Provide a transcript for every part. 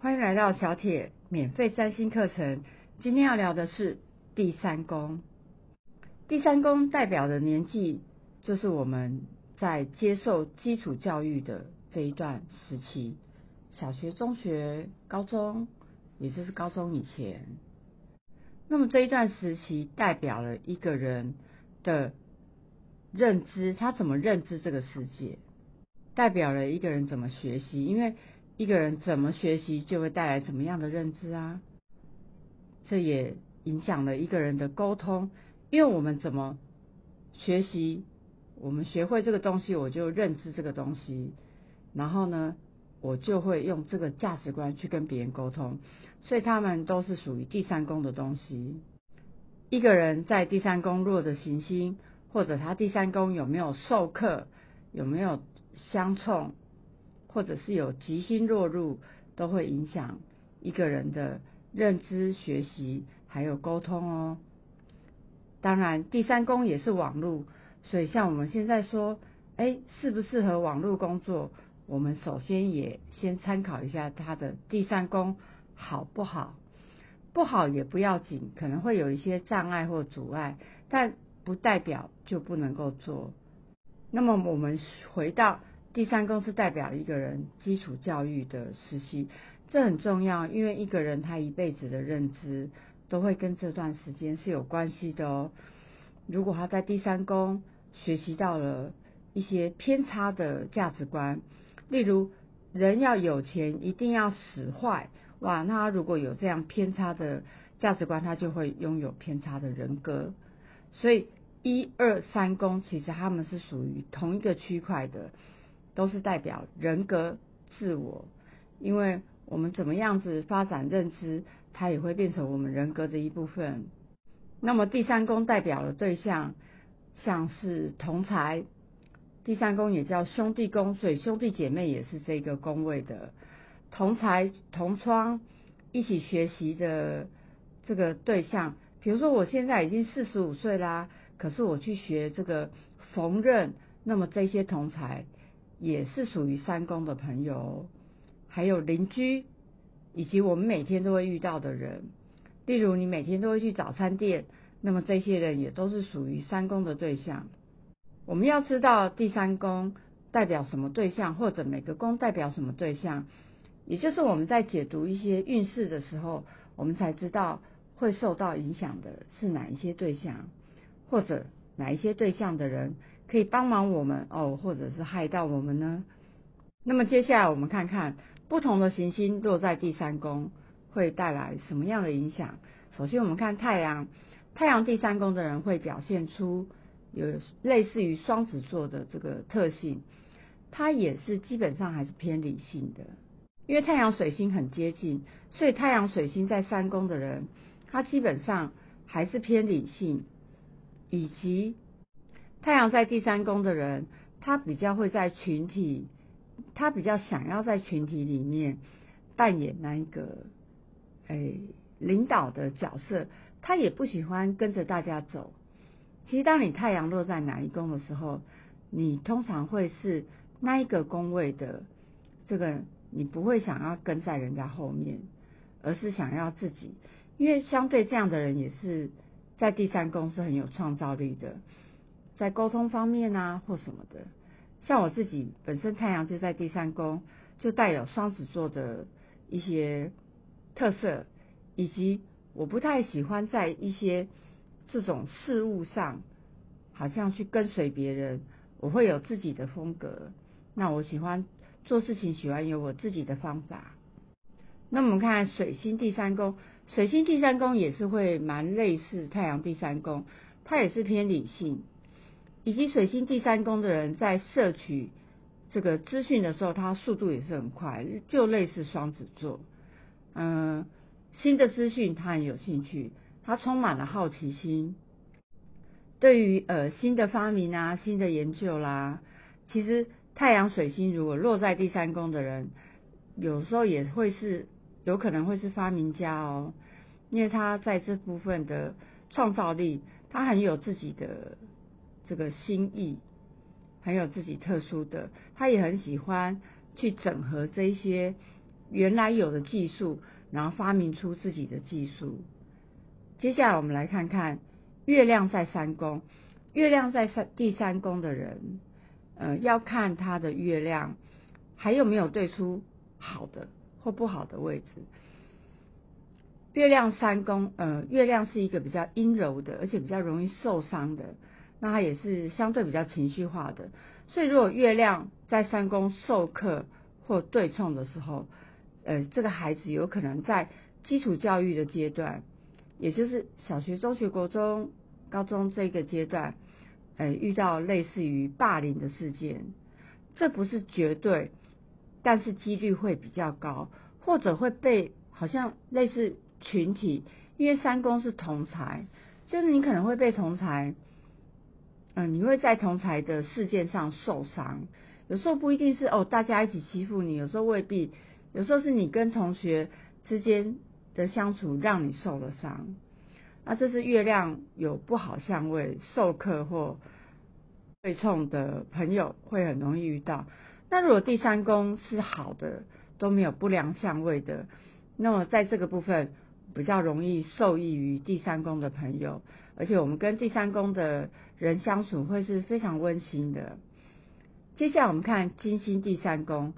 欢迎来到小铁免费占星课程。今天要聊的是第三宫。第三宫代表的年纪，就是我们在接受基础教育的这一段时期，小学、中学、高中，也就是高中以前。那么这一段时期代表了一个人的认知，他怎么认知这个世界，代表了一个人怎么学习，因为。一个人怎么学习，就会带来怎么样的认知啊？这也影响了一个人的沟通，因为我们怎么学习，我们学会这个东西，我就认知这个东西，然后呢，我就会用这个价值观去跟别人沟通，所以他们都是属于第三宫的东西。一个人在第三宫弱的行星，或者他第三宫有没有授课，有没有相冲？或者是有吉星落入，都会影响一个人的认知、学习还有沟通哦。当然，第三宫也是网络，所以像我们现在说，哎，适不适合网络工作？我们首先也先参考一下他的第三宫好不好？不好也不要紧，可能会有一些障碍或阻碍，但不代表就不能够做。那么我们回到。第三宫是代表一个人基础教育的时期，这很重要，因为一个人他一辈子的认知都会跟这段时间是有关系的哦。如果他在第三宫学习到了一些偏差的价值观，例如人要有钱一定要使坏，哇，那他如果有这样偏差的价值观，他就会拥有偏差的人格。所以一二三宫其实他们是属于同一个区块的。都是代表人格自我，因为我们怎么样子发展认知，它也会变成我们人格的一部分。那么第三宫代表的对象，像是同才，第三宫也叫兄弟宫，所以兄弟姐妹也是这个宫位的同才同窗一起学习的这个对象。比如说我现在已经四十五岁啦，可是我去学这个缝纫，那么这些同才。也是属于三宫的朋友，还有邻居，以及我们每天都会遇到的人。例如，你每天都会去早餐店，那么这些人也都是属于三宫的对象。我们要知道第三宫代表什么对象，或者每个宫代表什么对象，也就是我们在解读一些运势的时候，我们才知道会受到影响的是哪一些对象，或者哪一些对象的人。可以帮忙我们哦，或者是害到我们呢？那么接下来我们看看不同的行星落在第三宫会带来什么样的影响。首先我们看太阳，太阳第三宫的人会表现出有类似于双子座的这个特性，它也是基本上还是偏理性的，因为太阳水星很接近，所以太阳水星在三宫的人，他基本上还是偏理性，以及。太阳在第三宫的人，他比较会在群体，他比较想要在群体里面扮演那一个诶领导的角色，他也不喜欢跟着大家走。其实，当你太阳落在哪一宫的时候，你通常会是那一个宫位的这个，你不会想要跟在人家后面，而是想要自己，因为相对这样的人也是在第三宫是很有创造力的。在沟通方面啊，或什么的，像我自己本身太阳就在第三宫，就带有双子座的一些特色，以及我不太喜欢在一些这种事物上，好像去跟随别人，我会有自己的风格。那我喜欢做事情，喜欢有我自己的方法。那我们看水星第三宫，水星第三宫也是会蛮类似太阳第三宫，它也是偏理性。以及水星第三宫的人在摄取这个资讯的时候，他速度也是很快，就类似双子座。嗯，新的资讯他很有兴趣，他充满了好奇心。对于呃新的发明啊、新的研究啦，其实太阳水星如果落在第三宫的人，有时候也会是有可能会是发明家哦，因为他在这部分的创造力，他很有自己的。这个心意很有自己特殊的，他也很喜欢去整合这一些原来有的技术，然后发明出自己的技术。接下来我们来看看月亮在三宫，月亮在三第三宫的人，呃，要看他的月亮还有没有对出好的或不好的位置。月亮三宫，呃，月亮是一个比较阴柔的，而且比较容易受伤的，那他也是相对比较情绪化的。所以如果月亮在三宫授课或对冲的时候，呃，这个孩子有可能在基础教育的阶段，也就是小学、中学、国中、高中这个阶段，呃，遇到类似于霸凌的事件，这不是绝对，但是几率会比较高，或者会被好像类似群体，因为三宫是同才，就是你可能会被同才，嗯，你会在同才的事件上受伤，有时候不一定是哦，大家一起欺负你，有时候未必。有时候是你跟同学之间的相处让你受了伤，那这是月亮有不好相位、授课或对冲的朋友会很容易遇到。那如果第三宫是好的，都没有不良相位的，那么在这个部分比较容易受益于第三宫的朋友，而且我们跟第三宫的人相处会是非常温馨的。接下来我们看金星第三宫。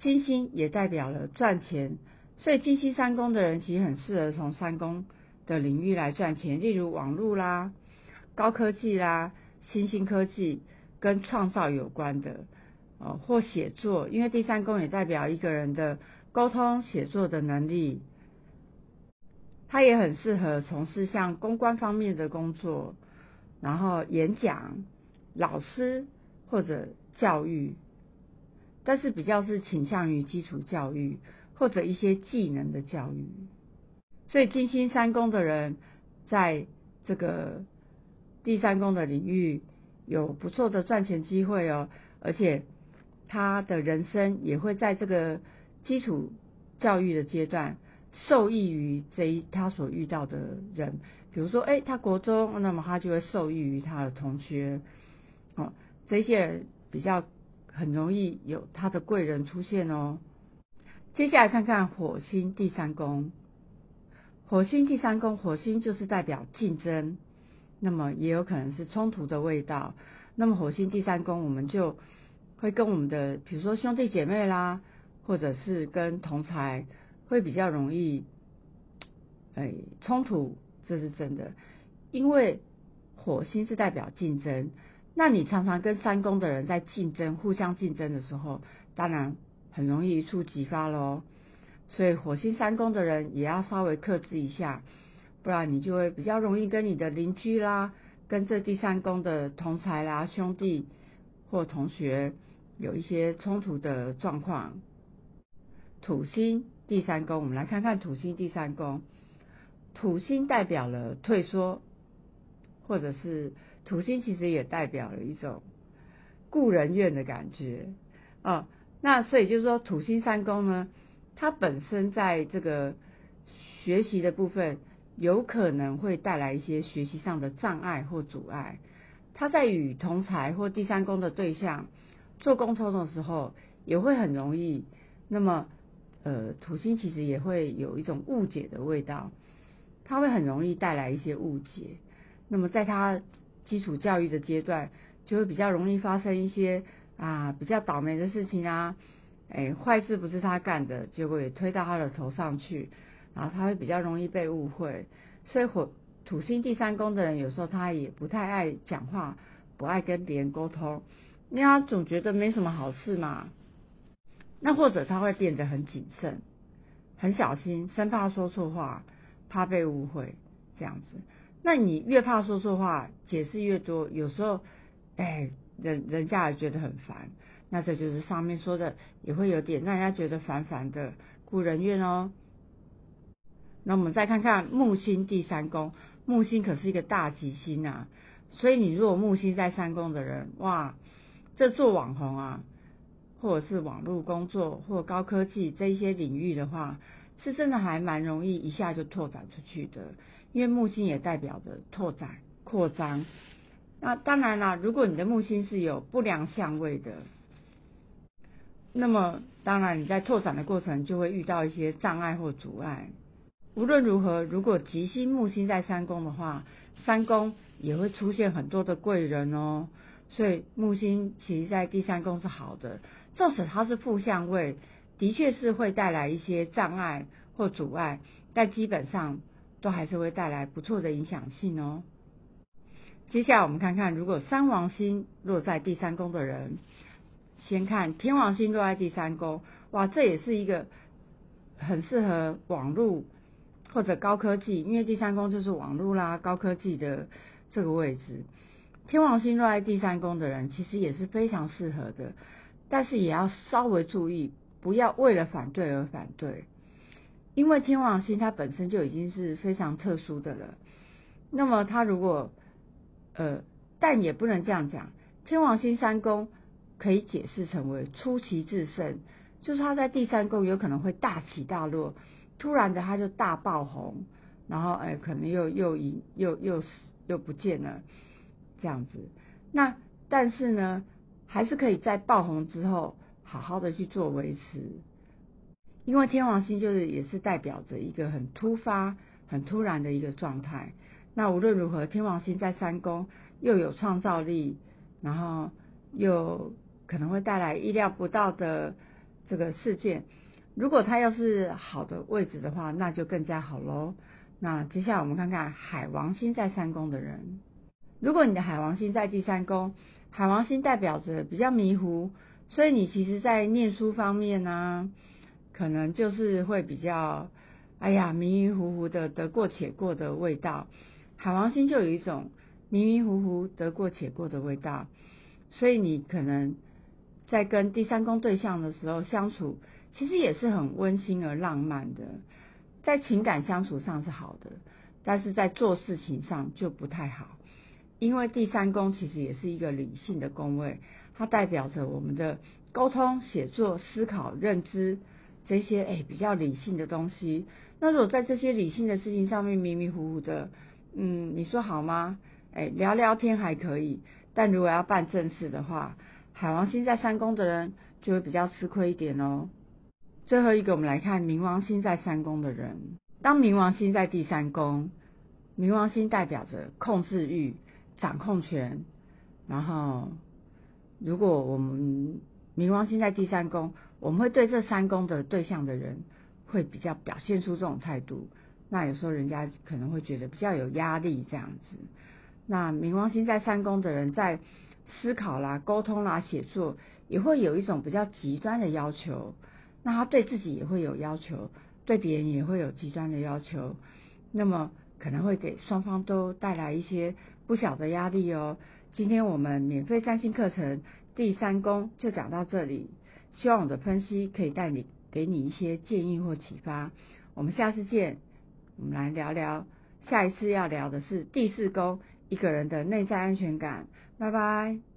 金星也代表了赚钱，所以金星三宫的人其实很适合从三宫的领域来赚钱，例如网络啦、高科技啦、新兴科技跟创造有关的，呃，或写作，因为第三宫也代表一个人的沟通写作的能力，他也很适合从事像公关方面的工作，然后演讲、老师或者教育。但是比较是倾向于基础教育或者一些技能的教育，所以金星三宫的人在这个第三宫的领域有不错的赚钱机会哦，而且他的人生也会在这个基础教育的阶段受益于这一他所遇到的人，比如说，哎，他国中，那么他就会受益于他的同学，哦，这些人比较。很容易有他的贵人出现哦。接下来看看火星第三宫，火星第三宫，火星就是代表竞争，那么也有可能是冲突的味道。那么火星第三宫，我们就会跟我们的，比如说兄弟姐妹啦，或者是跟同才，会比较容易，哎，冲突，这是真的，因为火星是代表竞争。那你常常跟三宫的人在竞争、互相竞争的时候，当然很容易一触即发喽。所以火星三宫的人也要稍微克制一下，不然你就会比较容易跟你的邻居啦、跟这第三宫的同才啦、兄弟或同学有一些冲突的状况。土星第三宫，我们来看看土星第三宫。土星代表了退缩，或者是。土星其实也代表了一种故人怨的感觉啊，那所以就是说土星三宫呢，它本身在这个学习的部分，有可能会带来一些学习上的障碍或阻碍。他在与同才或第三宫的对象做沟通的时候，也会很容易。那么，呃，土星其实也会有一种误解的味道，它会很容易带来一些误解。那么在他基础教育的阶段，就会比较容易发生一些啊比较倒霉的事情啊，哎坏事不是他干的，结果也推到他的头上去，然后他会比较容易被误会。所以火土星第三宫的人，有时候他也不太爱讲话，不爱跟别人沟通，因为他总觉得没什么好事嘛。那或者他会变得很谨慎，很小心，生怕说错话，怕被误会这样子。那你越怕说错话，解释越多，有时候，哎，人人家也觉得很烦。那这就是上面说的，也会有点让人家觉得烦烦的，故人怨哦。那我们再看看木星第三宫，木星可是一个大吉星啊，所以你如果木星在三宫的人，哇，这做网红啊，或者是网络工作或高科技这一些领域的话，是真的还蛮容易一下就拓展出去的。因为木星也代表着拓展、扩张。那当然啦，如果你的木星是有不良相位的，那么当然你在拓展的过程就会遇到一些障碍或阻碍。无论如何，如果吉星木星在三宫的话，三宫也会出现很多的贵人哦。所以木星其实在第三宫是好的，纵使它是负相位，的确是会带来一些障碍或阻碍，但基本上都还是会带来不错的影响性哦。接下来我们看看，如果三王星落在第三宫的人，先看天王星落在第三宫，哇，这也是一个很适合网络或者高科技，因为第三宫就是网络啦、高科技的这个位置。天王星落在第三宫的人，其实也是非常适合的，但是也要稍微注意，不要为了反对而反对，因为天王星它本身就已经是非常特殊的了。那么它如果呃，但也不能这样讲，天王星三宫可以解释成为出奇制胜，就是它在第三宫有可能会大起大落，突然的它就大爆红，然后哎可能又又又又又又不见了。这样子，那但是呢，还是可以在爆红之后好好的去做维持，因为天王星就是也是代表着一个很突发、很突然的一个状态。那无论如何，天王星在三宫又有创造力，然后又可能会带来意料不到的这个事件。如果它要是好的位置的话，那就更加好喽。那接下来我们看看海王星在三宫的人。如果你的海王星在第三宫，海王星代表着比较迷糊，所以你其实，在念书方面呢，可能就是会比较，哎呀，迷迷糊糊的得过且过的味道。海王星就有一种迷迷糊糊得过且过的味道，所以你可能在跟第三宫对象的时候相处，其实也是很温馨而浪漫的，在情感相处上是好的，但是在做事情上就不太好。因为第三宫其实也是一个理性的宫位，它代表着我们的沟通、写作、思考、认知这些哎比较理性的东西。那如果在这些理性的事情上面迷迷糊糊的，嗯，你说好吗？哎，聊聊天还可以，但如果要办正事的话，海王星在三宫的人就会比较吃亏一点哦。最后一个，我们来看冥王星在三宫的人。当冥王星在第三宫，冥王星代表着控制欲。掌控权，然后如果我们冥王星在第三宫，我们会对这三宫的对象的人会比较表现出这种态度，那有时候人家可能会觉得比较有压力这样子。那冥王星在三宫的人在思考啦、沟通啦、写作，也会有一种比较极端的要求，那他对自己也会有要求，对别人也会有极端的要求，那么可能会给双方都带来一些。不小的压力哦。今天我们免费占星课程第三宫就讲到这里，希望我的分析可以带你给你一些建议或启发。我们下次见，我们来聊聊下一次要聊的是第四宫一个人的内在安全感。拜拜。